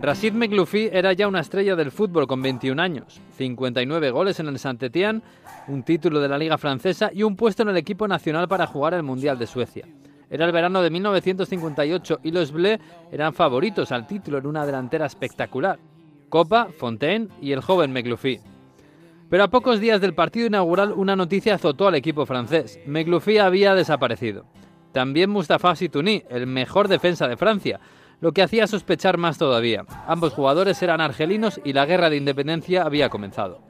Rashid Megloufi era ya una estrella del fútbol con 21 años, 59 goles en el Saint-Étienne, un título de la Liga Francesa y un puesto en el equipo nacional para jugar el Mundial de Suecia. Era el verano de 1958 y los Bleus eran favoritos al título en una delantera espectacular. Copa, Fontaine y el joven Megloufi. Pero a pocos días del partido inaugural una noticia azotó al equipo francés. Megloufi había desaparecido. También Mustafa Situni, el mejor defensa de Francia, lo que hacía sospechar más todavía. Ambos jugadores eran argelinos y la guerra de independencia había comenzado.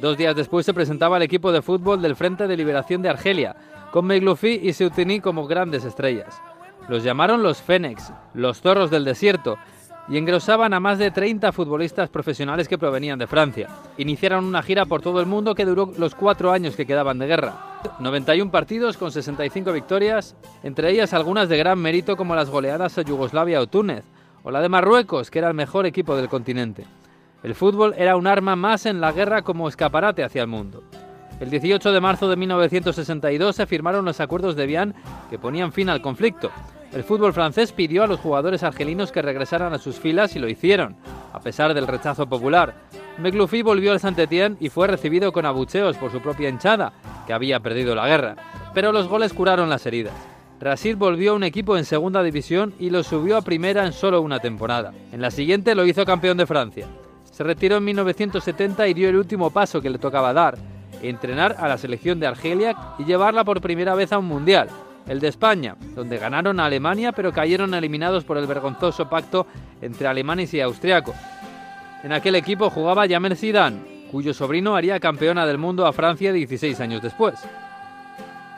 Dos días después se presentaba el equipo de fútbol del Frente de Liberación de Argelia, con Megloufi y Seutini como grandes estrellas. Los llamaron los Fénix, los zorros del desierto, y engrosaban a más de 30 futbolistas profesionales que provenían de Francia. Iniciaron una gira por todo el mundo que duró los cuatro años que quedaban de guerra. 91 partidos con 65 victorias, entre ellas algunas de gran mérito como las goleadas a Yugoslavia o Túnez, o la de Marruecos, que era el mejor equipo del continente. El fútbol era un arma más en la guerra como escaparate hacia el mundo. El 18 de marzo de 1962 se firmaron los acuerdos de Vian que ponían fin al conflicto. El fútbol francés pidió a los jugadores argelinos que regresaran a sus filas y lo hicieron, a pesar del rechazo popular. Megloufi volvió al Saint-Étienne y fue recibido con abucheos por su propia hinchada, que había perdido la guerra. Pero los goles curaron las heridas. Rashid volvió a un equipo en segunda división y lo subió a primera en solo una temporada. En la siguiente lo hizo campeón de Francia. Se retiró en 1970 y dio el último paso que le tocaba dar, entrenar a la selección de Argelia y llevarla por primera vez a un mundial, el de España, donde ganaron a Alemania pero cayeron eliminados por el vergonzoso pacto entre alemanes y austriacos. En aquel equipo jugaba Jamer Zidane, cuyo sobrino haría campeona del mundo a Francia 16 años después.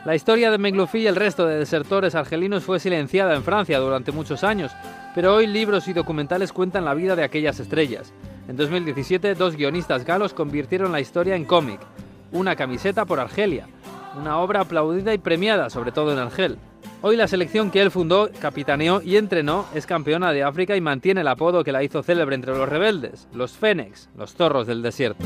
La historia de Megloufi y el resto de desertores argelinos fue silenciada en Francia durante muchos años, pero hoy libros y documentales cuentan la vida de aquellas estrellas. En 2017, dos guionistas galos convirtieron la historia en cómic, una camiseta por Argelia, una obra aplaudida y premiada, sobre todo en Argel. Hoy la selección que él fundó, capitaneó y entrenó es campeona de África y mantiene el apodo que la hizo célebre entre los rebeldes, los Fénix, los zorros del desierto.